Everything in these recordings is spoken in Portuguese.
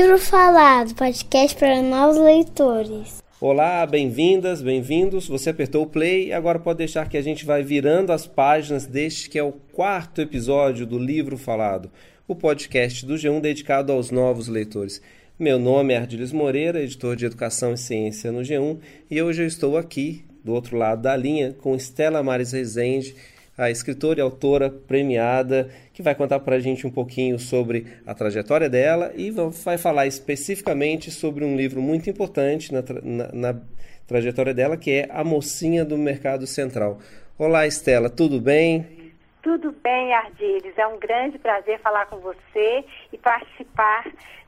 Livro Falado, podcast para novos leitores. Olá, bem-vindas, bem-vindos. Você apertou o play e agora pode deixar que a gente vai virando as páginas deste que é o quarto episódio do Livro Falado, o podcast do G1 dedicado aos novos leitores. Meu nome é Ardiles Moreira, editor de Educação e Ciência no G1, e hoje eu estou aqui, do outro lado da linha, com Estela Maris Rezende, a escritora e autora premiada, que vai contar para a gente um pouquinho sobre a trajetória dela e vai falar especificamente sobre um livro muito importante na, tra na, na trajetória dela, que é A Mocinha do Mercado Central. Olá, Estela, tudo bem? Tudo bem, Ardiles. É um grande prazer falar com você e participar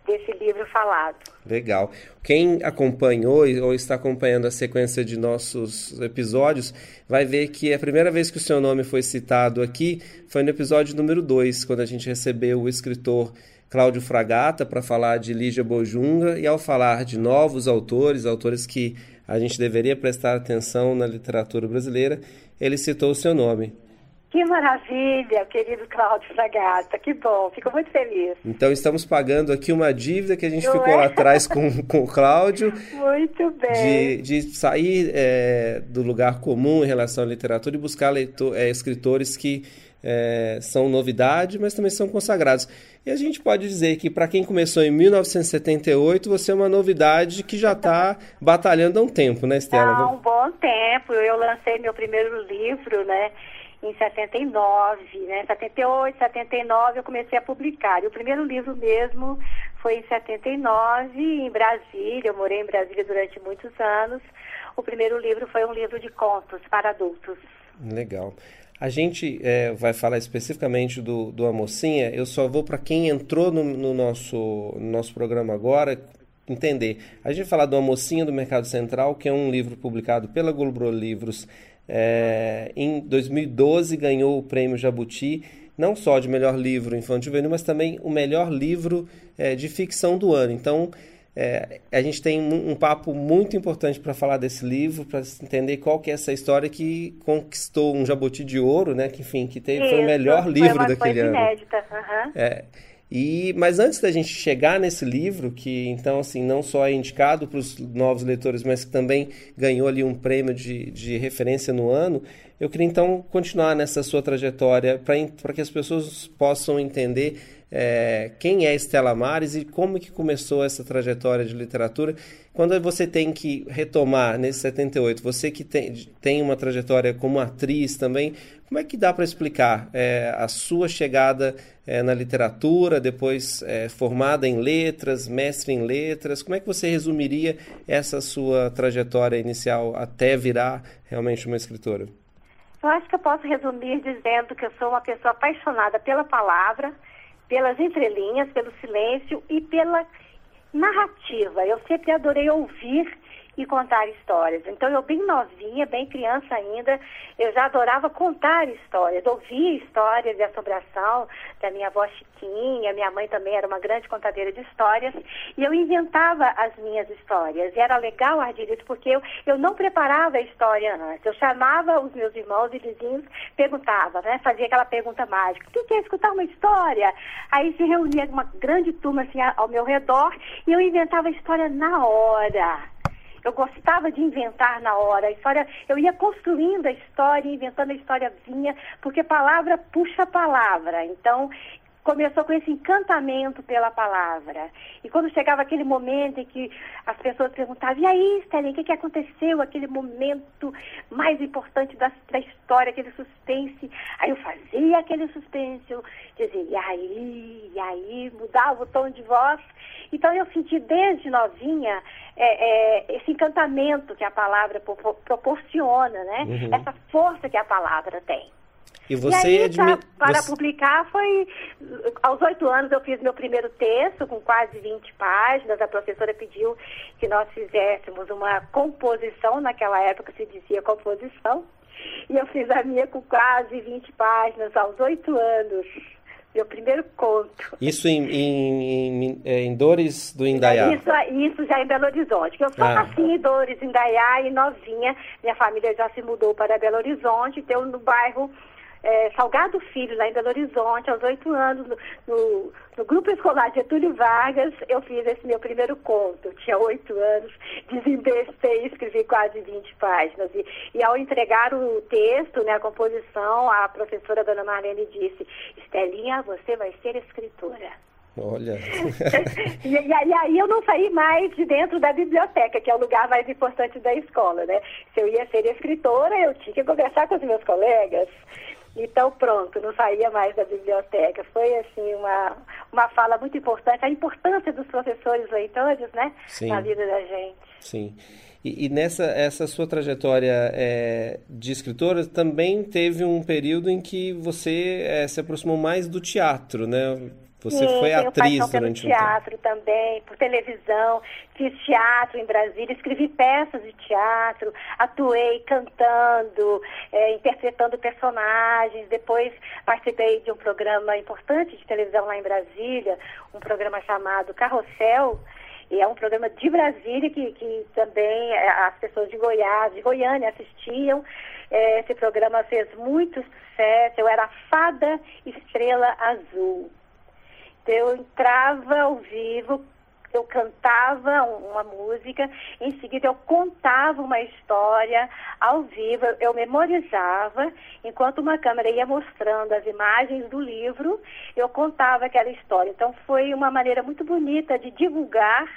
desse livro falado. Legal. Quem acompanhou ou está acompanhando a sequência de nossos episódios vai ver que a primeira vez que o seu nome foi citado aqui foi no episódio número 2, quando a gente recebeu o escritor Cláudio Fragata para falar de Lígia Bojunga e ao falar de novos autores, autores que a gente deveria prestar atenção na literatura brasileira, ele citou o seu nome. Que maravilha, querido Cláudio Fragata, que bom, fico muito feliz. Então estamos pagando aqui uma dívida que a gente Não ficou é? lá atrás com, com o Cláudio. Muito bem. De, de sair é, do lugar comum em relação à literatura e buscar leitor, é, escritores que é, são novidade, mas também são consagrados. E a gente pode dizer que para quem começou em 1978, você é uma novidade que já está batalhando há um tempo, né, Estela? Há um bom tempo. Eu lancei meu primeiro livro, né? Em 79, né? 78, 79 eu comecei a publicar. E o primeiro livro mesmo foi em 79, em Brasília. Eu morei em Brasília durante muitos anos. O primeiro livro foi um livro de contos para adultos. Legal. A gente é, vai falar especificamente do, do A Mocinha. Eu só vou para quem entrou no, no, nosso, no nosso programa agora entender. A gente vai falar do A Mocinha do Mercado Central, que é um livro publicado pela Globo Livros é, em 2012 ganhou o prêmio Jabuti, não só de melhor livro infantil juvenil, mas também o melhor livro é, de ficção do ano. Então, é, a gente tem um, um papo muito importante para falar desse livro, para entender qual que é essa história que conquistou um Jabuti de ouro, né? Que, enfim, que teve, Isso, foi o melhor livro daquele ano. Inédita. Uhum. É, e, mas antes da gente chegar nesse livro, que então assim não só é indicado para os novos leitores, mas que também ganhou ali um prêmio de, de referência no ano, eu queria então continuar nessa sua trajetória para que as pessoas possam entender é, quem é Estela Mares e como que começou essa trajetória de literatura. Quando você tem que retomar nesse 78, você que tem, tem uma trajetória como atriz também, como é que dá para explicar é, a sua chegada é, na literatura, depois é, formada em letras, mestre em letras? Como é que você resumiria essa sua trajetória inicial até virar realmente uma escritora? Eu acho que eu posso resumir dizendo que eu sou uma pessoa apaixonada pela palavra, pelas entrelinhas, pelo silêncio e pela narrativa. Eu sempre adorei ouvir e contar histórias. Então, eu bem novinha, bem criança ainda, eu já adorava contar histórias, ouvir histórias de assombração da minha avó Chiquinha, minha mãe também era uma grande contadeira de histórias, e eu inventava as minhas histórias. E era legal, Ardilito, porque eu, eu não preparava a história antes. Eu chamava os meus irmãos e vizinhos, perguntava, né? Fazia aquela pergunta mágica, quem quer escutar uma história? Aí se reunia uma grande turma assim ao meu redor e eu inventava a história na hora. Eu gostava de inventar na hora. A história, eu ia construindo a história, inventando a história vinha, porque palavra puxa palavra. Então, começou com esse encantamento pela palavra. E quando chegava aquele momento em que as pessoas perguntavam, e aí, Sterling, o que, que aconteceu? Aquele momento mais importante da, da história, aquele suspense. Aí eu fazia aquele suspense, eu dizia, e aí, e aí, mudava o tom de voz. Então eu senti desde novinha é, é, esse encantamento que a palavra proporciona, né? Uhum. Essa força que a palavra tem. E você e aí, admi... para você... publicar foi aos oito anos eu fiz meu primeiro texto com quase 20 páginas. A professora pediu que nós fizéssemos uma composição, naquela época se dizia composição, e eu fiz a minha com quase 20 páginas aos oito anos. Meu primeiro conto. Isso em, em, em, é, em Dores do Indaiá? Isso, isso já em Belo Horizonte. Eu sou ah. nasci em Dores, Indaiá, e novinha. Minha família já se mudou para Belo Horizonte. Então, no bairro é, Salgado Filho, lá em Belo Horizonte, aos oito anos, no, no, no, grupo escolar Getúlio Vargas, eu fiz esse meu primeiro conto. Eu tinha oito anos, desembestei, escrevi quase 20 páginas. E, e, ao entregar o texto, né, a composição, a professora Dona Marlene disse, Estelinha, você vai ser escritora. Olha. e, e, e, aí eu não saí mais de dentro da biblioteca, que é o lugar mais importante da escola, né? Se eu ia ser escritora, eu tinha que conversar com os meus colegas. Então, pronto, não saía mais da biblioteca. Foi, assim, uma, uma fala muito importante, a importância dos professores leitores, né, Sim. na vida da gente. Sim. E, e nessa essa sua trajetória é, de escritora também teve um período em que você é, se aproximou mais do teatro, né? Você Sim, foi atriz durante pelo teatro um também, por televisão, fiz teatro em Brasília, escrevi peças de teatro, atuei cantando, é, interpretando personagens. Depois participei de um programa importante de televisão lá em Brasília, um programa chamado Carrossel. E é um programa de Brasília que, que também é, as pessoas de Goiás, de Goiânia assistiam. É, esse programa fez muito sucesso. Eu era a fada estrela azul. Eu entrava ao vivo, eu cantava uma música, em seguida eu contava uma história ao vivo, eu memorizava, enquanto uma câmera ia mostrando as imagens do livro, eu contava aquela história. Então foi uma maneira muito bonita de divulgar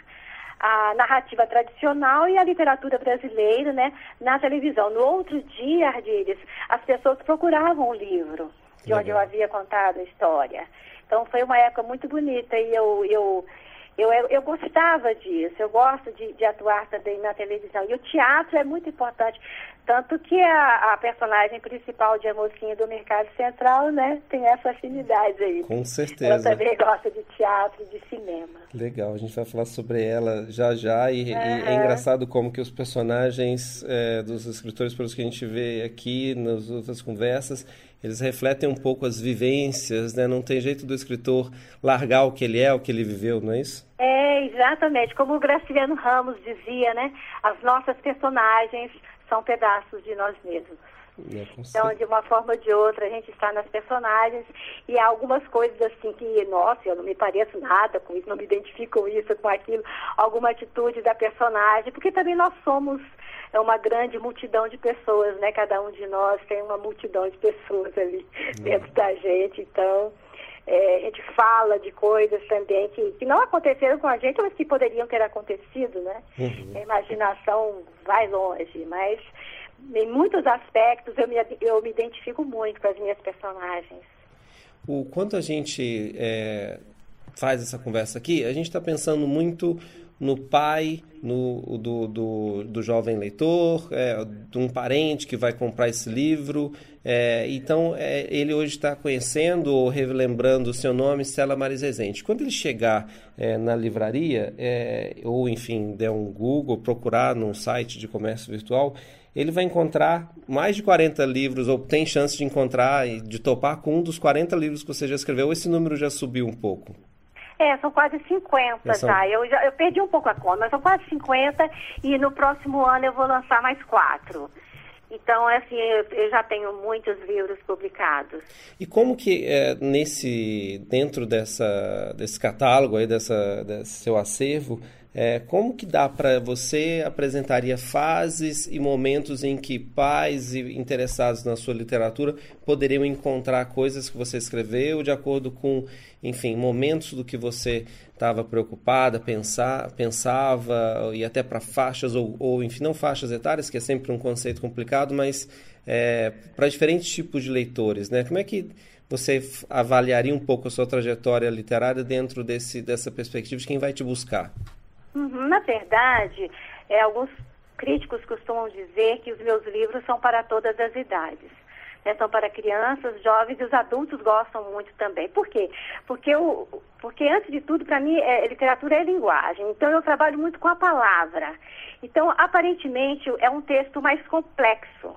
a narrativa tradicional e a literatura brasileira, né, na televisão. No outro dia, Ardires, as pessoas procuravam o livro de onde eu havia contado a história. Então foi uma época muito bonita e eu, eu, eu, eu, gostava disso, eu gosto de, de, atuar também na televisão. E o teatro é muito importante, tanto que a, a personagem principal de A Mocinha do Mercado Central, né, tem essa afinidade aí. Com certeza. Ela também gosta de teatro, de cinema. Legal, a gente vai falar sobre ela já já e, uhum. e é engraçado como que os personagens é, dos escritores pelos que a gente vê aqui nas outras conversas eles refletem um pouco as vivências, né? Não tem jeito do escritor largar o que ele é, o que ele viveu, não é isso? É, exatamente. Como o Graciliano Ramos dizia, né? As nossas personagens são pedaços de nós mesmos. É, então, de uma forma ou de outra, a gente está nas personagens e há algumas coisas assim que, nossa, eu não me pareço nada com isso, não me identifico com isso, com aquilo, alguma atitude da personagem, porque também nós somos é uma grande multidão de pessoas, né? Cada um de nós tem uma multidão de pessoas ali uhum. dentro da gente, então é, a gente fala de coisas também que, que não aconteceram com a gente, mas que poderiam ter acontecido, né? Uhum. A imaginação vai longe, mas em muitos aspectos eu me, eu me identifico muito com as minhas personagens. O quanto a gente é, faz essa conversa aqui, a gente está pensando muito no pai no, do, do, do jovem leitor, é, de um parente que vai comprar esse livro. É, então, é, ele hoje está conhecendo ou relembrando o seu nome, Stella Maris. Quando ele chegar é, na livraria, é, ou enfim, der um Google, procurar num site de comércio virtual, ele vai encontrar mais de 40 livros, ou tem chance de encontrar de topar com um dos 40 livros que você já escreveu, esse número já subiu um pouco? É, são quase 50 são... já. Eu, já. Eu perdi um pouco a conta, mas são quase 50 e no próximo ano eu vou lançar mais quatro. Então, assim, eu, eu, já tenho muitos livros publicados. E como que é, nesse dentro dessa desse catálogo aí dessa desse seu acervo é, como que dá para você apresentaria fases e momentos em que pais e interessados na sua literatura poderiam encontrar coisas que você escreveu de acordo com, enfim, momentos do que você estava preocupada, pensar, pensava e até para faixas ou, ou, enfim, não faixas etárias, que é sempre um conceito complicado, mas é, para diferentes tipos de leitores, né? Como é que você avaliaria um pouco a sua trajetória literária dentro desse, dessa perspectiva de quem vai te buscar? Uhum, na verdade, é, alguns críticos costumam dizer que os meus livros são para todas as idades. Né? São para crianças, jovens e os adultos gostam muito também. Por quê? Porque, eu, porque antes de tudo, para mim, é, literatura é linguagem. Então, eu trabalho muito com a palavra. Então, aparentemente, é um texto mais complexo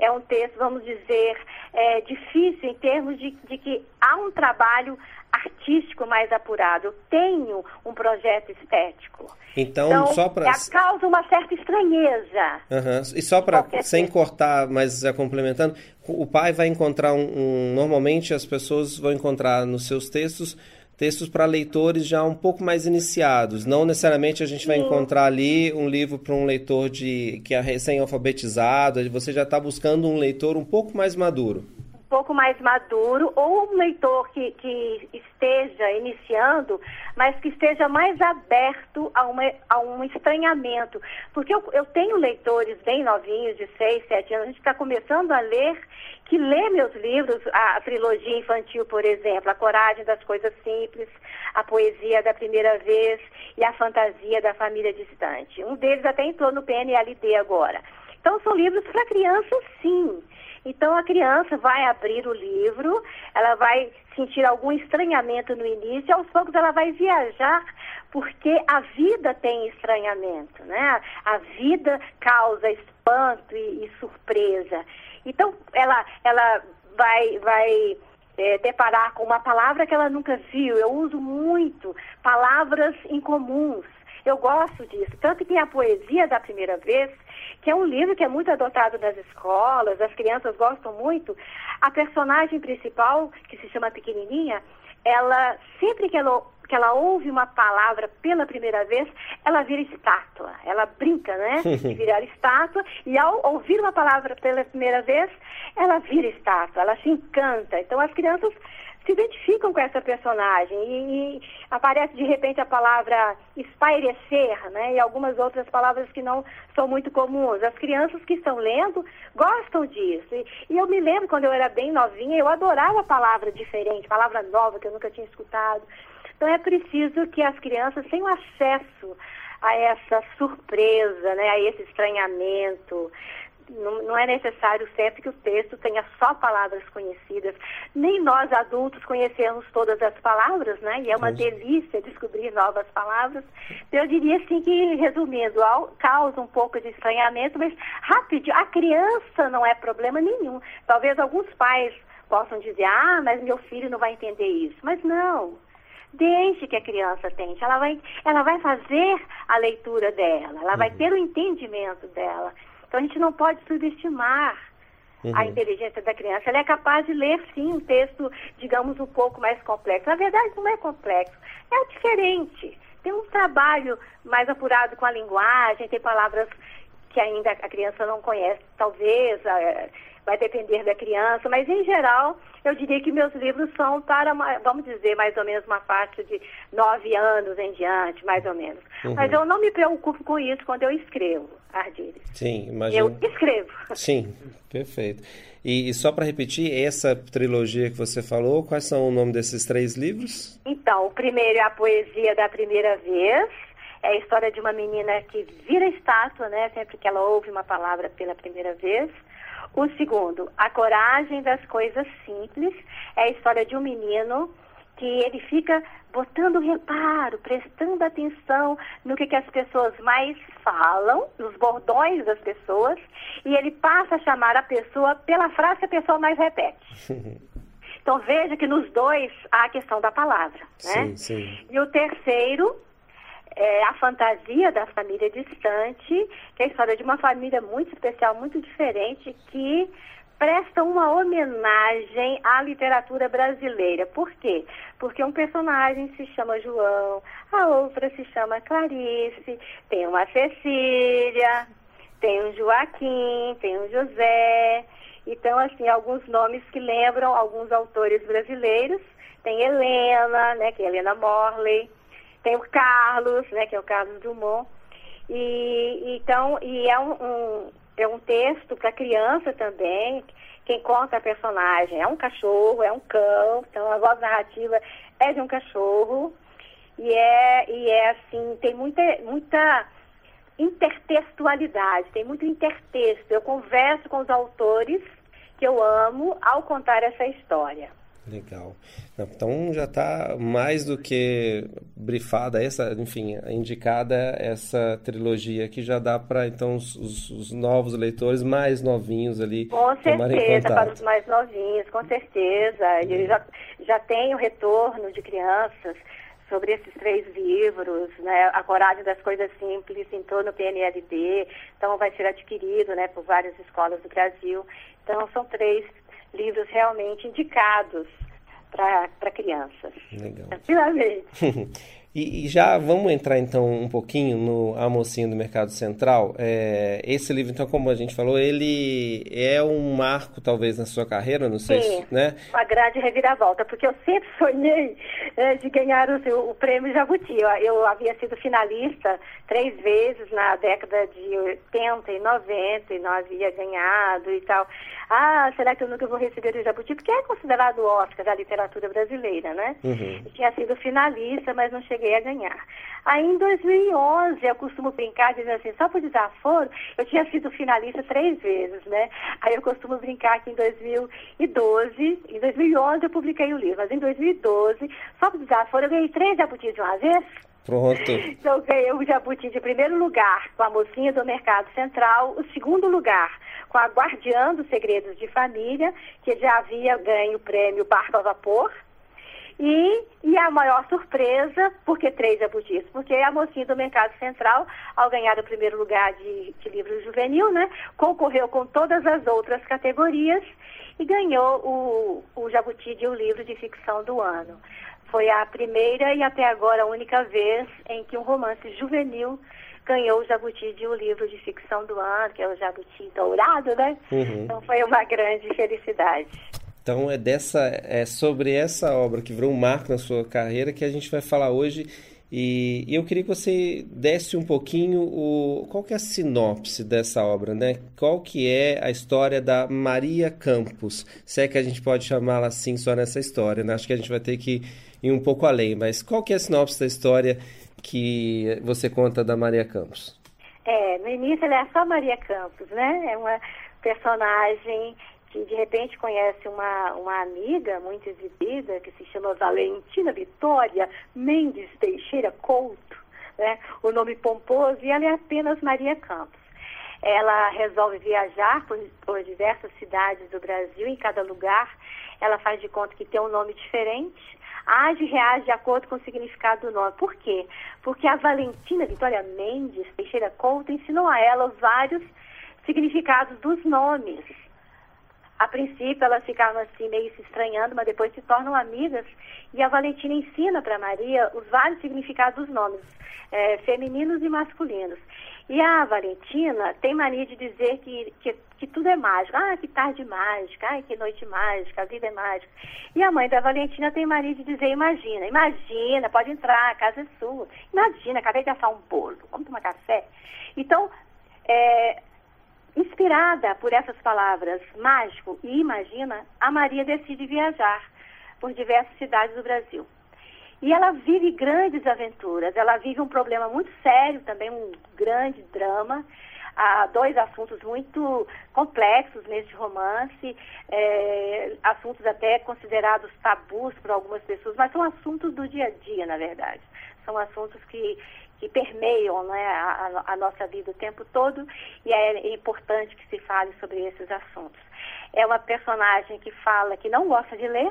é um texto, vamos dizer, é, difícil em termos de, de, que há um trabalho artístico mais apurado. Eu tenho um projeto estético. Então, então só para causa uma certa estranheza. Uhum. E só para sem cortar, mas já complementando, o pai vai encontrar um, um, normalmente as pessoas vão encontrar nos seus textos textos para leitores já um pouco mais iniciados. Não necessariamente a gente vai Sim. encontrar ali um livro para um leitor de que é recém-alfabetizado. Você já está buscando um leitor um pouco mais maduro pouco mais maduro ou um leitor que, que esteja iniciando, mas que esteja mais aberto a, uma, a um estranhamento. Porque eu, eu tenho leitores bem novinhos, de 6, 7 anos, a gente está começando a ler, que lê meus livros, a trilogia infantil, por exemplo, A Coragem das Coisas Simples, A Poesia da Primeira Vez e A Fantasia da Família Distante. Um deles até entrou no PNLD agora. Então, são livros para crianças, sim. Então a criança vai abrir o livro, ela vai sentir algum estranhamento no início, e aos poucos ela vai viajar, porque a vida tem estranhamento, né? A vida causa espanto e, e surpresa. Então ela, ela vai, vai é, deparar com uma palavra que ela nunca viu. Eu uso muito palavras incomuns. Eu gosto disso. Tanto que a poesia da primeira vez que é um livro que é muito adotado nas escolas, as crianças gostam muito. A personagem principal, que se chama Pequenininha, ela, sempre que ela, que ela ouve uma palavra pela primeira vez, ela vira estátua. Ela brinca, né? De virar estátua. E ao ouvir uma palavra pela primeira vez, ela vira estátua. Ela se encanta. Então, as crianças se identificam com essa personagem e, e, aparece de repente a palavra espairecer, né? E algumas outras palavras que não são muito comuns. As crianças que estão lendo gostam disso. E, e eu me lembro quando eu era bem novinha, eu adorava palavra diferente, palavra nova que eu nunca tinha escutado. Então é preciso que as crianças tenham acesso a essa surpresa, né, a esse estranhamento, não, não, é necessário sempre que o texto tenha só palavras conhecidas. Nem nós adultos conhecemos todas as palavras, né? E é uma delícia descobrir novas palavras. Eu diria assim que, resumindo, causa um pouco de estranhamento, mas rápido, a criança não é problema nenhum. Talvez alguns pais possam dizer, ah, mas meu filho não vai entender isso. Mas não. Deixe que a criança tente. Ela vai, ela vai fazer a leitura dela, ela vai uhum. ter o entendimento dela. Então a gente não pode subestimar uhum. a inteligência da criança. Ela é capaz de ler, sim, um texto, digamos, um pouco mais complexo. Na verdade, não é complexo, é diferente. Tem um trabalho mais apurado com a linguagem, tem palavras que ainda a criança não conhece, talvez, vai depender da criança, mas em geral eu diria que meus livros são para, vamos dizer, mais ou menos uma faixa de nove anos em diante, mais ou menos. Uhum. Mas eu não me preocupo com isso quando eu escrevo, Ardires. Sim, imagino. Eu escrevo. Sim, perfeito. E, e só para repetir, essa trilogia que você falou, quais são o nome desses três livros? Então, o primeiro é a poesia da primeira vez, é a história de uma menina que vira estátua, né, sempre que ela ouve uma palavra pela primeira vez. O segundo, a coragem das coisas simples, é a história de um menino que ele fica botando reparo, prestando atenção no que, que as pessoas mais falam, nos bordões das pessoas, e ele passa a chamar a pessoa pela frase que a pessoa mais repete. Então veja que nos dois há a questão da palavra, né? Sim, sim. E o terceiro é, a fantasia da família distante, que é a história de uma família muito especial, muito diferente, que presta uma homenagem à literatura brasileira. Por quê? Porque um personagem se chama João, a outra se chama Clarice, tem uma Cecília, tem um Joaquim, tem um José. Então, assim, alguns nomes que lembram alguns autores brasileiros. Tem Helena, né, que é Helena Morley. Tem o Carlos, né, que é o Carlos Drummond. E, então, e é um, um é um texto para criança também. Quem conta a personagem é um cachorro, é um cão, então a voz narrativa é de um cachorro. E é, e é assim, tem muita, muita intertextualidade, tem muito intertexto. Eu converso com os autores que eu amo ao contar essa história. Legal. Então já está mais do que brifada essa, enfim, indicada essa trilogia que já dá para então os, os, os, novos leitores mais novinhos ali com certeza para os mais novinhos, com certeza. Ele já já tem o retorno de crianças sobre esses três livros, né, A Coragem das Coisas Simples entrou no PNLD, então vai ser adquirido, né, por várias escolas do Brasil. Então são três livros realmente indicados para crianças. Legal. Tranquilamente. E, e, já vamos entrar então um pouquinho no A Mocinha do Mercado Central. É, esse livro, então, como a gente falou, ele é um marco talvez na sua carreira, não sei Sim, se, né? Uma grande reviravolta, porque eu sempre sonhei é, de ganhar o, o, prêmio Jabuti. Eu, eu, havia sido finalista três vezes na década de 80 e 90 e não havia ganhado e tal. Ah, será que eu nunca vou receber o Jabuti? Porque é considerado o Oscar da literatura brasileira, né? Uhum. Eu tinha sido finalista, mas não cheguei cheguei a ganhar. Aí em 2011, eu costumo brincar dizendo assim, só por desaforo, eu tinha sido finalista três vezes, né? Aí eu costumo brincar que em 2012, em 2011 eu publiquei o livro, mas em 2012, só por desaforo, eu ganhei três jabutis de uma vez. Pronto. Então eu ganhei o jabuti de primeiro lugar com a mocinha do Mercado Central, o segundo lugar com a Guardiã dos Segredos de Família, que já havia ganho o prêmio Barco a Vapor, e, e a maior surpresa, porque três jabutis? Porque a mocinha do Mercado Central, ao ganhar o primeiro lugar de, de livro juvenil, né, concorreu com todas as outras categorias e ganhou o, o jabuti de um livro de ficção do ano. Foi a primeira e até agora a única vez em que um romance juvenil ganhou o Jabuti de um livro de ficção do ano, que é o Jabuti Dourado, né? Uhum. Então foi uma grande felicidade. Então é dessa é sobre essa obra que virou um marco na sua carreira que a gente vai falar hoje. E, e eu queria que você desse um pouquinho o qual que é a sinopse dessa obra, né? Qual que é a história da Maria Campos? Se é que a gente pode chamá-la assim só nessa história, né? Acho que a gente vai ter que ir um pouco além, mas qual que é a sinopse da história que você conta da Maria Campos? É, no início ela é só Maria Campos, né? É uma personagem que de repente conhece uma, uma amiga muito exibida que se chama Valentina Vitória Mendes Teixeira Couto, né? o nome pomposo, e ela é apenas Maria Campos. Ela resolve viajar por, por diversas cidades do Brasil, em cada lugar ela faz de conta que tem um nome diferente, age e reage de acordo com o significado do nome. Por quê? Porque a Valentina Vitória Mendes Teixeira Couto ensinou a ela vários significados dos nomes. A princípio elas ficavam assim meio se estranhando, mas depois se tornam amigas. E a Valentina ensina para Maria os vários significados dos nomes, é, femininos e masculinos. E a Valentina tem mania de dizer que, que, que, tudo é mágico. Ah, que tarde mágica, ah, que noite mágica, a vida é mágica. E a mãe da Valentina tem mania de dizer, imagina, imagina, pode entrar, a casa é sua. Imagina, acabei de assar um bolo, vamos tomar café. Então, é, Inspirada por essas palavras mágico e imagina, a Maria decide viajar por diversas cidades do Brasil. E ela vive grandes aventuras, ela vive um problema muito sério, também um grande drama, há dois assuntos muito complexos nesse romance, é, assuntos até considerados tabus por algumas pessoas, mas são assuntos do dia a dia, na verdade. São assuntos que, que permeiam né, a, a, nossa vida o tempo todo e é importante que se fale sobre esses assuntos. É uma personagem que fala que não gosta de ler.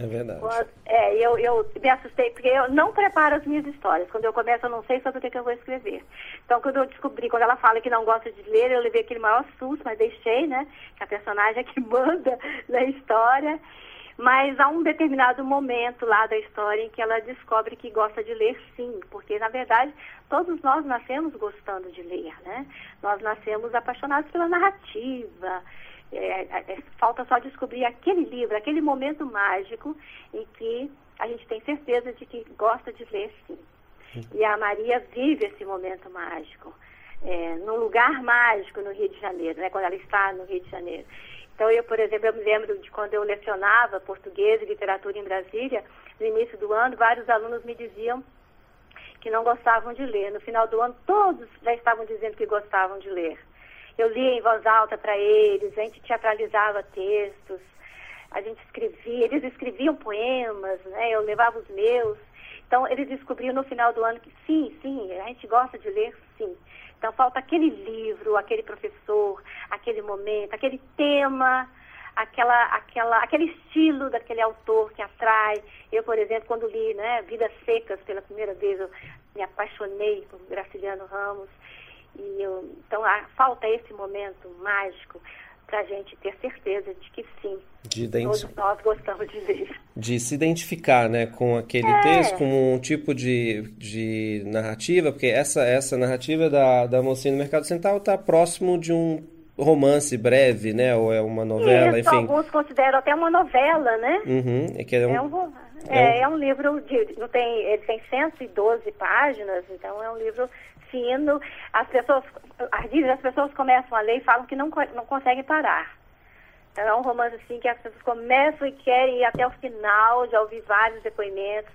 É verdade. Quando, é, eu, eu me assustei, porque eu não preparo as minhas histórias. Quando eu começo, eu não sei sobre o que, que eu vou escrever. Então, quando eu descobri, quando ela fala que não gosta de ler, eu levei aquele maior susto, mas deixei, né? Que a personagem é que manda na história. Mas há um determinado momento lá da história em que ela descobre que gosta de ler sim, porque na verdade todos nós nascemos gostando de ler, né? Nós nascemos apaixonados pela narrativa. É, é, é falta só descobrir aquele livro, aquele momento mágico em que a gente tem certeza de que gosta de ler sim. E a Maria vive esse momento mágico. É, num lugar mágico no Rio de Janeiro, né, quando ela está no Rio de Janeiro. Então, eu, por exemplo, eu me lembro de quando eu lecionava português e literatura em Brasília, no início do ano, vários alunos me diziam que não gostavam de ler. No final do ano, todos já estavam dizendo que gostavam de ler. Eu lia em voz alta para eles, a gente teatralizava textos. a gente escrevia, eles escreviam poemas, né? Eu levava os meus. Então, eles descobriam no final do ano que sim, sim, a gente gosta de ler, sim. Então, falta aquele livro, aquele professor, aquele momento, aquele tema, aquela, aquela, aquele estilo daquele autor que atrai. Eu, por exemplo, quando li né, Vidas Secas pela primeira vez, eu me apaixonei por Graciliano Ramos. E eu, então, a, falta esse momento mágico para a gente ter certeza de que sim, de todos nós gostamos de ler. De se identificar né, com aquele é. texto, com um tipo de, de narrativa, porque essa, essa narrativa da, da mocinha no Mercado Central está próximo de um romance breve, né? Ou é uma novela, Isso, enfim. alguns consideram até uma novela, né? Uhum, é, que é, um, é, um, é, é um livro de, não tem, ele tem 112 páginas, então é um livro fino. As pessoas, as pessoas começam a ler e falam que não, não conseguem parar. Então, é um romance assim que as pessoas começam e querem ir até o final, já ouvi vários depoimentos.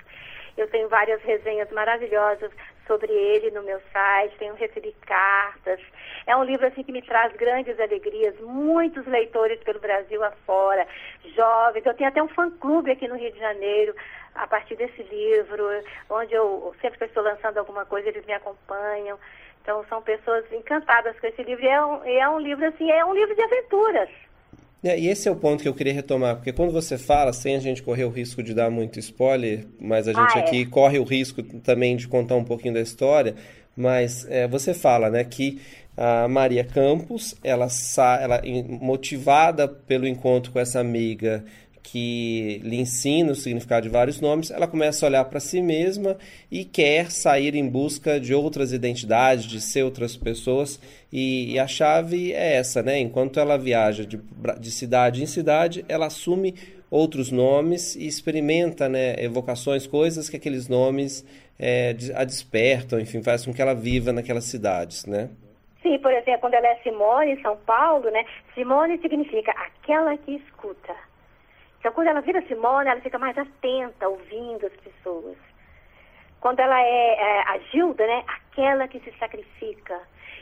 Eu tenho várias resenhas maravilhosas sobre ele no meu site, tenho recebido cartas. É um livro assim que me traz grandes alegrias, muitos leitores pelo Brasil afora, jovens. Eu tenho até um fã-clube aqui no Rio de Janeiro, a partir desse livro, onde eu sempre que eu estou lançando alguma coisa, eles me acompanham. Então são pessoas encantadas com esse livro. E é um, é um livro assim, é um livro de aventuras. É, e esse é o ponto que eu queria retomar, porque quando você fala, sem a gente correr o risco de dar muito spoiler, mas a gente ah, aqui é. corre o risco também de contar um pouquinho da história, mas é, você fala né, que a Maria Campos, ela, ela motivada pelo encontro com essa amiga que lhe ensina o significado de vários nomes, ela começa a olhar para si mesma e quer sair em busca de outras identidades, de ser outras pessoas. E, e a chave é essa, né? Enquanto ela viaja de, de cidade em cidade, ela assume outros nomes e experimenta né, evocações, coisas que aqueles nomes é, a despertam, enfim, faz com que ela viva naquelas cidades, né? Sim, por exemplo, quando ela é Simone em São Paulo, né? Simone significa aquela que escuta. Então, quando ela vira Simone, ela fica mais atenta, ouvindo as pessoas. Quando ela é, é a Gilda, né? Aquela que se sacrifica.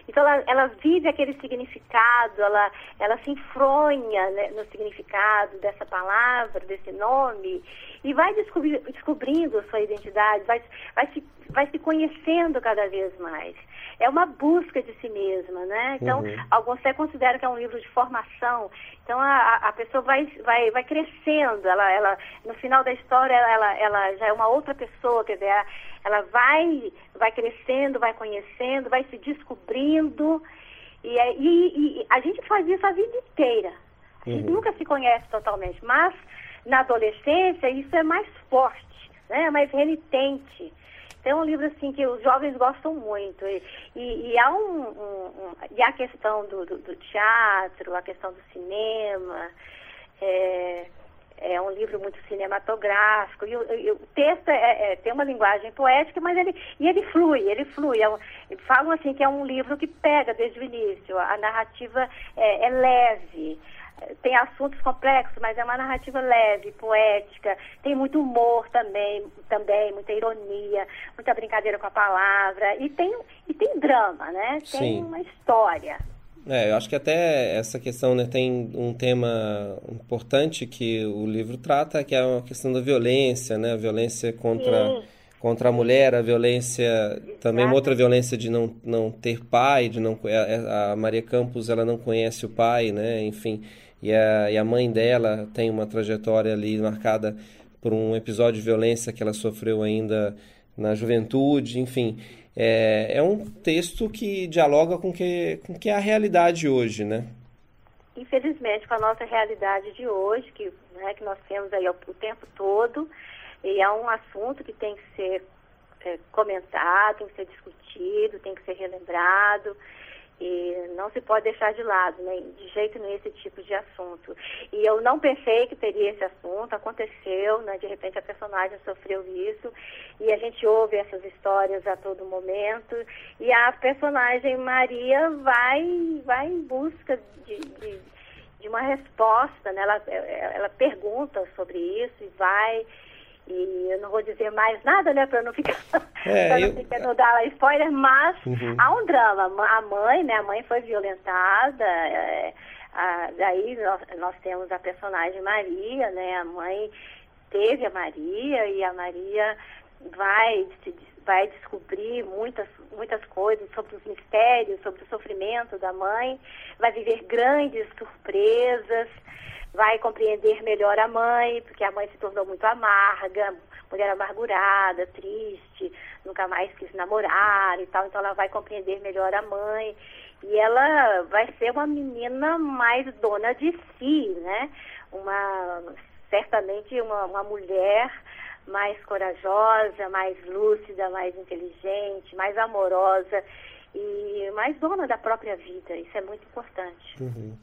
Então, ela, ela vive aquele significado, ela, ela se enfronha né, no significado dessa palavra, desse nome, e vai descobri descobrindo a sua identidade, vai, vai, se, vai se conhecendo cada vez mais é uma busca de si mesma, né? Então, uhum. alguns até consideram que é um livro de formação. Então, a, a pessoa vai, vai, vai crescendo, ela, ela, no final da história, ela, ela já é uma outra pessoa, quer dizer, ela vai, vai crescendo, vai conhecendo, vai se descobrindo. E, é, e, e a gente faz isso a vida inteira. A gente uhum. nunca se conhece totalmente, mas na adolescência isso é mais forte, né? é mais renitente. É um livro assim que os jovens gostam muito. E, e, e há, um, um, um, e a questão do, do, do, teatro, a questão do cinema. É, é um livro muito cinematográfico. E o, e o texto é, é, tem uma linguagem poética, mas ele, e ele flui, ele flui. É um, falam assim que é um livro que pega desde o início. A narrativa é, é leve tem assuntos complexos, mas é uma narrativa leve, poética, tem muito humor também, também muita ironia, muita brincadeira com a palavra e tem e tem drama, né? Tem Sim. uma história. É, eu acho que até essa questão né, tem um tema importante que o livro trata, que é a questão da violência, né? A violência contra, contra a mulher, a violência, Exato. também uma outra violência de não, não ter pai, de não a, a Maria Campos ela não conhece o pai, né? Enfim, e a, e a mãe dela tem uma trajetória ali marcada por um episódio de violência que ela sofreu ainda na juventude, enfim. É, é um texto que dialoga com que, com que é a realidade hoje, né? Infelizmente, com a nossa realidade de hoje, que, né, que nós temos aí o, tempo todo, e é um assunto que tem que ser é, comentado, tem que ser discutido, tem que ser relembrado. E não se pode deixar de lado, né, de jeito nenhum, esse tipo de assunto. E eu não pensei que teria esse assunto, aconteceu, né, de repente a personagem sofreu isso, e a gente ouve essas histórias a todo momento, e a personagem Maria vai, vai em busca de, de, de uma resposta, né, ela, ela pergunta sobre isso e vai e eu não vou dizer mais nada, né, para não ficar, é, pra não, eu... ficar, não dar spoiler, mas uhum. há um drama. A mãe, né, a mãe foi violentada, é, Ah, daí nós, nós temos a personagem Maria, né? A mãe teve a Maria e a Maria vai vai descobrir muitas muitas coisas sobre os mistérios, sobre o sofrimento da mãe, vai viver grandes surpresas, vai compreender melhor a mãe, porque a mãe se tornou muito amarga, mulher amargurada, triste, nunca mais quis namorar e tal, então ela vai compreender melhor a mãe e ela vai ser uma menina mais dona de si, né? Uma certamente uma, uma mulher mais corajosa, mais lúcida, mais inteligente, mais amorosa e mais dona da própria vida. Isso é muito importante. Uhum.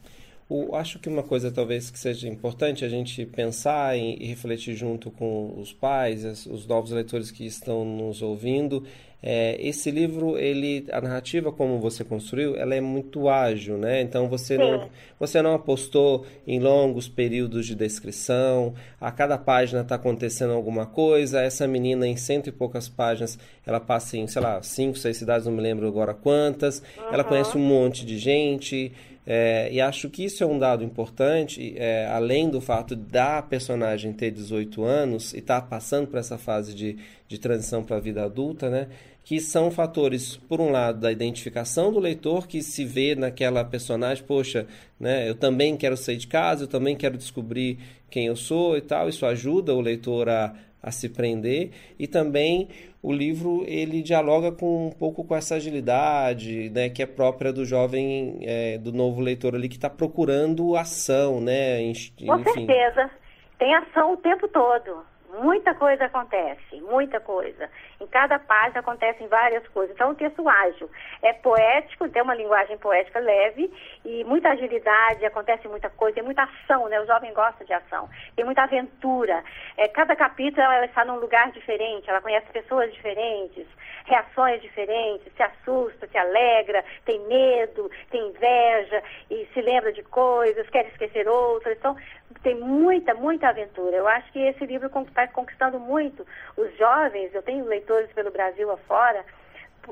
O, acho que uma coisa talvez que seja importante a gente pensar e, e refletir junto com os pais, os novos leitores que estão nos ouvindo, é, esse livro, ele, a narrativa como você construiu, ela é muito ágil, né? Então você não, você não apostou em longos períodos de descrição. A cada página está acontecendo alguma coisa. Essa menina em cento e poucas páginas, ela passa em, sei lá, cinco, seis cidades, não me lembro agora quantas. Uhum. Ela conhece um monte de gente. É, e acho que isso é um dado importante, é, além do fato da personagem ter 18 anos e estar tá passando por essa fase de, de transição para a vida adulta, né? que são fatores, por um lado, da identificação do leitor, que se vê naquela personagem, poxa, né, eu também quero sair de casa, eu também quero descobrir quem eu sou e tal, isso ajuda o leitor a, a se prender, e também o livro ele dialoga com um pouco com essa agilidade, né, que é própria do jovem, é, do novo leitor ali, que está procurando ação, né, enfim. Com certeza, tem ação o tempo todo. Muita coisa acontece, muita coisa. Em cada página acontecem várias coisas. Então, o texto ágil é poético, tem uma linguagem poética leve e muita agilidade, acontece muita coisa, tem muita ação, né? O jovem gosta de ação, tem muita aventura. É, cada capítulo ela está num lugar diferente, ela conhece pessoas diferentes, reações diferentes, se assusta, se alegra, tem medo, tem inveja e se lembra de coisas, quer esquecer outras. Então, tem muita, muita aventura. Eu acho que esse livro está conquistando muito os jovens. Eu tenho leitores pelo Brasil afora.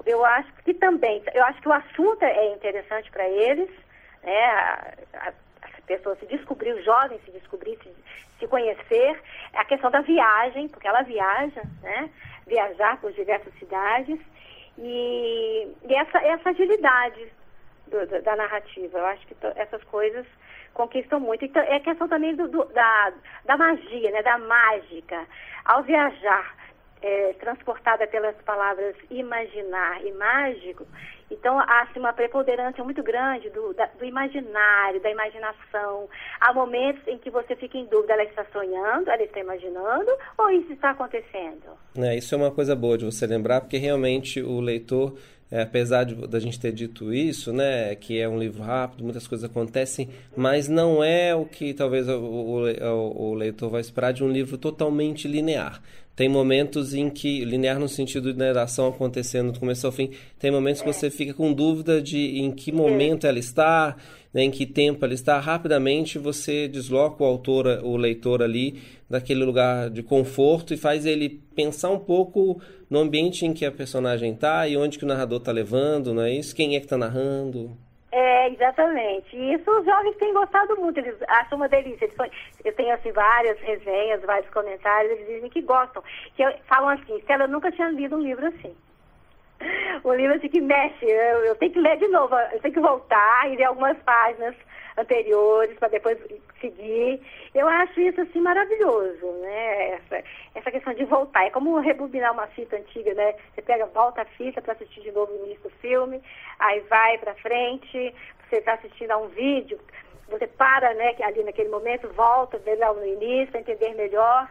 Eu acho que também, eu acho que o assunto é interessante para eles, né? A, a, a pessoa se descobrir, o jovem se descobrir, se, se conhecer. A questão da viagem, porque ela viaja, né? Viajar por diversas cidades. E, e essa, essa agilidade do, da, da narrativa. Eu acho que essas coisas conquistam muito. Então, é questão também do, do, da, da magia, né, da mágica. Ao viajar, é, transportada pelas palavras imaginar e mágico, então há assim, uma preponderância muito grande do, da, do imaginário, da imaginação. Há momentos em que você fica em dúvida, ela está sonhando, ela está imaginando, ou isso está acontecendo? É, isso é uma coisa boa de você lembrar, porque realmente o leitor é, apesar de, da gente ter dito isso, né, que é um livro rápido, muitas coisas acontecem, mas não é o que talvez o, o, o leitor vai esperar de um livro totalmente linear. Tem momentos em que, linear no sentido de da ação acontecendo do começo ao fim, tem momentos que você fica com dúvida de em que momento ela está, né, em que tempo ela está. Rapidamente você desloca o autor, o leitor ali, daquele lugar de conforto e faz ele pensar um pouco no ambiente em que a personagem está e onde que o narrador está levando, não é isso? Quem é que está narrando? É, exatamente. E isso os jovens têm gostado muito, eles acham uma delícia. Eles, eu tenho assim várias resenhas, vários comentários, eles dizem que gostam. Que eu, falam assim, se ela nunca tinha lido um livro assim. Um livro assim que mexe, eu, eu tenho que ler de novo, eu tenho que voltar e ler algumas páginas anteriores para depois seguir. Eu acho isso assim maravilhoso, né? Essa, essa questão de voltar. É como rebobinar uma fita antiga, né? Você pega, volta a fita para assistir de novo o início do filme, aí vai para frente, você está assistindo a um vídeo, você para, né, ali naquele momento, volta, vê lá no início para entender melhor.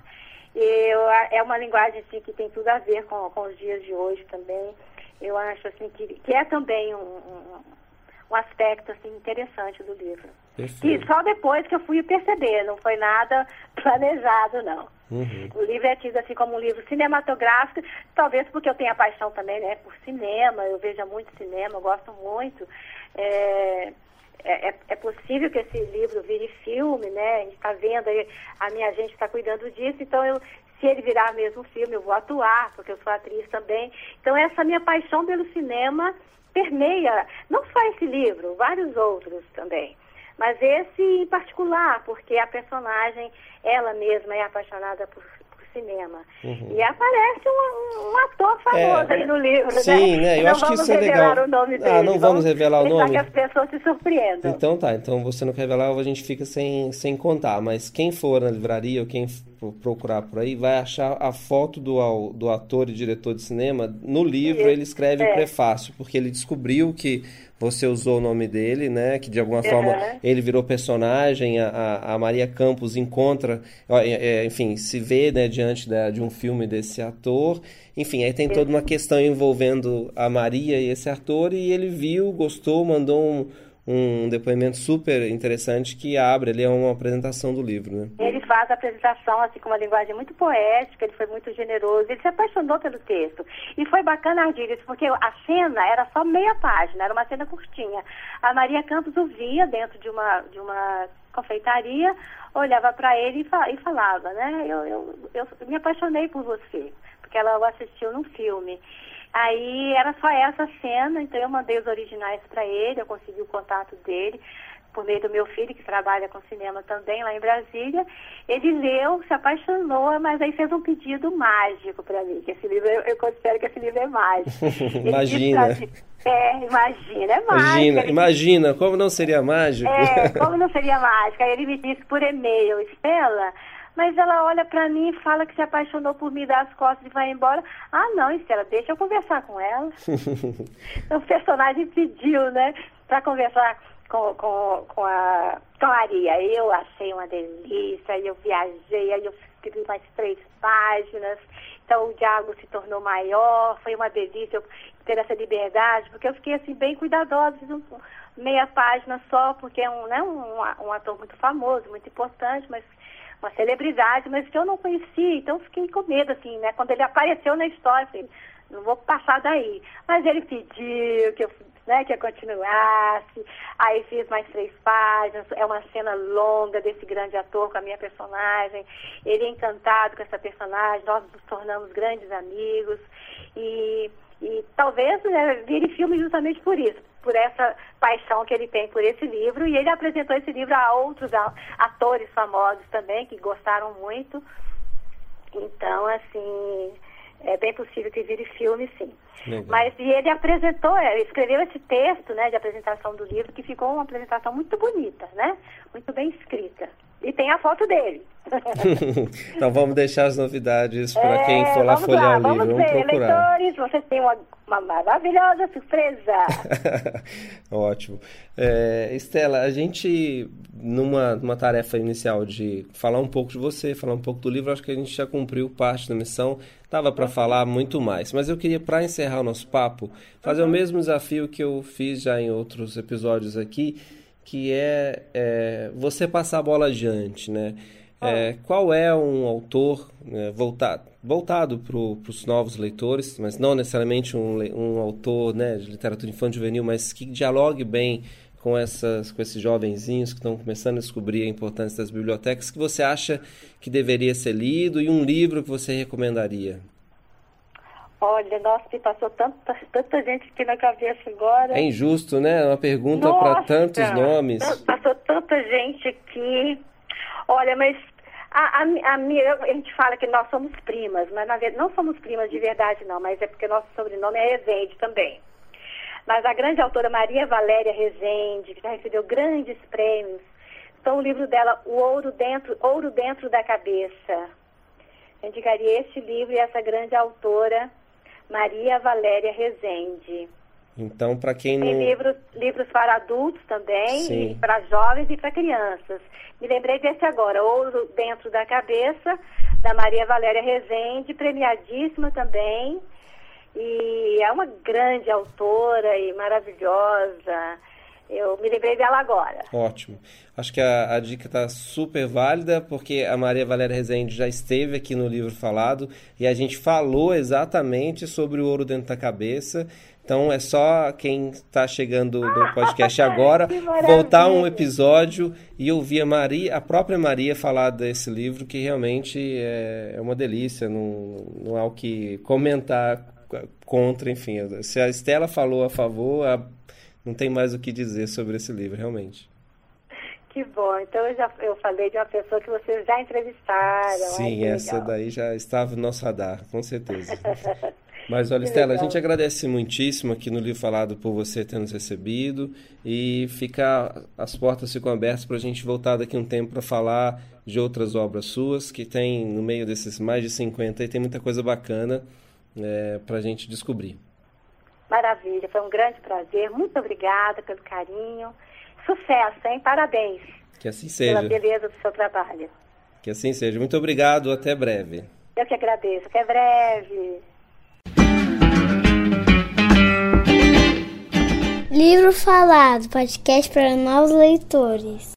E eu, é uma linguagem assim, que tem tudo a ver com, com os dias de hoje também. Eu acho assim que, que é também um, um um aspecto assim, interessante do livro. Perfeito. E só depois que eu fui perceber, não foi nada planejado, não. Uhum. O livro é tido assim como um livro cinematográfico, talvez porque eu tenha paixão também né, por cinema, eu vejo muito cinema, eu gosto muito. É, é, é, é possível que esse livro vire filme, né? A gente está vendo aí, a minha gente está cuidando disso, então eu, se ele virar mesmo filme, eu vou atuar, porque eu sou atriz também. Então essa minha paixão pelo cinema permeia não só esse livro, vários outros também. Mas esse em particular, porque a personagem, ela mesma é apaixonada por cinema. Uhum. E aparece um, um ator famoso é, aí no livro, sim, né? né? Eu não acho que isso é legal. O nome dele, ah, não vamos revelar o nome. que as pessoas se surpreendam. Então tá, então você não quer revelar, a gente fica sem, sem contar. Mas quem for na livraria ou quem procurar por aí vai achar a foto do, do ator e diretor de cinema. No livro ele escreve é. o prefácio, porque ele descobriu que você usou o nome dele, né? Que de alguma uhum. forma ele virou personagem, a, a Maria Campos encontra, é, é, enfim, se vê né, diante da, de um filme desse ator. Enfim, aí tem toda uma questão envolvendo a Maria e esse ator, e ele viu, gostou, mandou um um depoimento super interessante que abre ali uma apresentação do livro, né? Ele faz a apresentação assim com uma linguagem muito poética, ele foi muito generoso, ele se apaixonou pelo texto. E foi bacana, Ardíris, porque a cena era só meia página, era uma cena curtinha. A Maria Campos o via dentro de uma, de uma confeitaria, olhava para ele e falava, né? Eu, eu, eu me apaixonei por você, porque ela o assistiu num filme. Aí era só essa cena, então eu mandei os originais para ele, eu consegui o contato dele por meio do meu filho, que trabalha com cinema também lá em Brasília. Ele leu, se apaixonou, mas aí fez um pedido mágico para mim, que esse livro, eu, eu, considero que esse livro é mágico. imagina. é, imagina, é mágico. Imagina, imagina, como não seria mágico? É, como não seria mágico? Aí ele me disse por e-mail, Estela, mas ela olha para mim e fala que se apaixonou por mim, dá as costas e vai embora. Ah, não, Estela, deixa eu conversar com ela. então, o personagem pediu, né, para conversar com, com, com, a, Maria. Eu achei uma delícia, eu viajei, aí eu escrevi mais três páginas. Então o diálogo se tornou maior, foi uma delícia eu ter essa liberdade, porque eu fiquei assim bem cuidadosa, meia página só, porque é um, né, um, um ator muito famoso, muito importante, mas uma celebridade, mas que eu não conhecia, então fiquei com medo, assim, né? Quando ele apareceu na história, assim, não vou passar daí. Mas ele pediu que eu, né, que eu continuasse, aí fiz mais três páginas, é uma cena longa desse grande ator com a minha personagem, ele é encantado com essa personagem, nós nos tornamos grandes amigos, e, e talvez né, vire filme justamente por isso, por essa paixão que ele tem por esse livro e ele apresentou esse livro a outros atores famosos também que gostaram muito. Então, assim, é bem possível que vire filme, sim. Legal. Mas e ele apresentou, ele escreveu esse texto, né, de apresentação do livro que ficou uma apresentação muito bonita, né? Muito bem escrita. E tem a foto dele. então vamos deixar as novidades para é, quem for lá folhear lá, o livro. Vamos, vamos ver, procurar. leitores, vocês têm uma, uma maravilhosa surpresa. Ótimo. É, Estela, a gente, numa, numa tarefa inicial de falar um pouco de você, falar um pouco do livro, acho que a gente já cumpriu parte da missão. Tava para falar muito mais, mas eu queria, para encerrar o nosso papo, fazer uhum. o mesmo desafio que eu fiz já em outros episódios aqui, que é, é você passar a bola adiante, né? É, qual é um autor né, voltado, voltado para os novos leitores, mas não necessariamente um, um autor né, de literatura infantil juvenil, mas que dialogue bem com, essas, com esses jovenzinhos que estão começando a descobrir a importância das bibliotecas, que você acha que deveria ser lido e um livro que você recomendaria? Olha, nossa, me passou tanta, tanta gente aqui na cabeça agora. É injusto, né? Uma pergunta para tantos nomes. Passou tanta gente aqui. Olha, mas a, a, a, a, gente fala que nós somos primas, mas na verdade não somos primas de verdade, não, mas é porque nosso sobrenome é Rezende também. Mas a grande autora Maria Valéria Rezende, que já recebeu grandes prêmios, então o livro dela, O Ouro Dentro, Ouro Dentro da Cabeça. Eu indicaria esse livro e essa grande autora Maria Valéria Rezende. Então, para quem não... Tem livros, livros para adultos também, para jovens e para crianças. Me lembrei desse agora, Ouro Dentro da Cabeça, da Maria Valéria Rezende, premiadíssima também. E é uma grande autora e maravilhosa. Eu me lembrei dela agora. Ótimo. Acho que a, a dica está super válida, porque a Maria Valéria Rezende já esteve aqui no livro falado e a gente falou exatamente sobre o ouro dentro da cabeça. Então é só quem está chegando no podcast agora voltar um episódio e ouvir a Maria, a própria Maria falar desse livro, que realmente é, é uma delícia, não, não há o que comentar contra, enfim. Se a Estela falou a favor, a não tem mais o que dizer sobre esse livro, realmente. Que bom. Então eu já eu falei de uma pessoa que vocês já entrevistaram. Sim, essa legal. daí já estava no nosso radar, com certeza. Mas olha, Estela, a gente agradece muitíssimo aqui no Livro Falado por você ter nos recebido e ficar as portas ficam abertas para a gente voltar daqui um tempo para falar de outras obras suas que tem no meio desses mais de 50 e tem muita coisa bacana é, para a gente descobrir. Maravilha, foi um grande prazer. Muito obrigada pelo carinho. Sucesso, hein? Parabéns. Que assim seja. Pela beleza do seu trabalho. Que assim seja. Muito obrigado. Até breve. Eu que agradeço. Até breve. Livro Falado, podcast para novos leitores.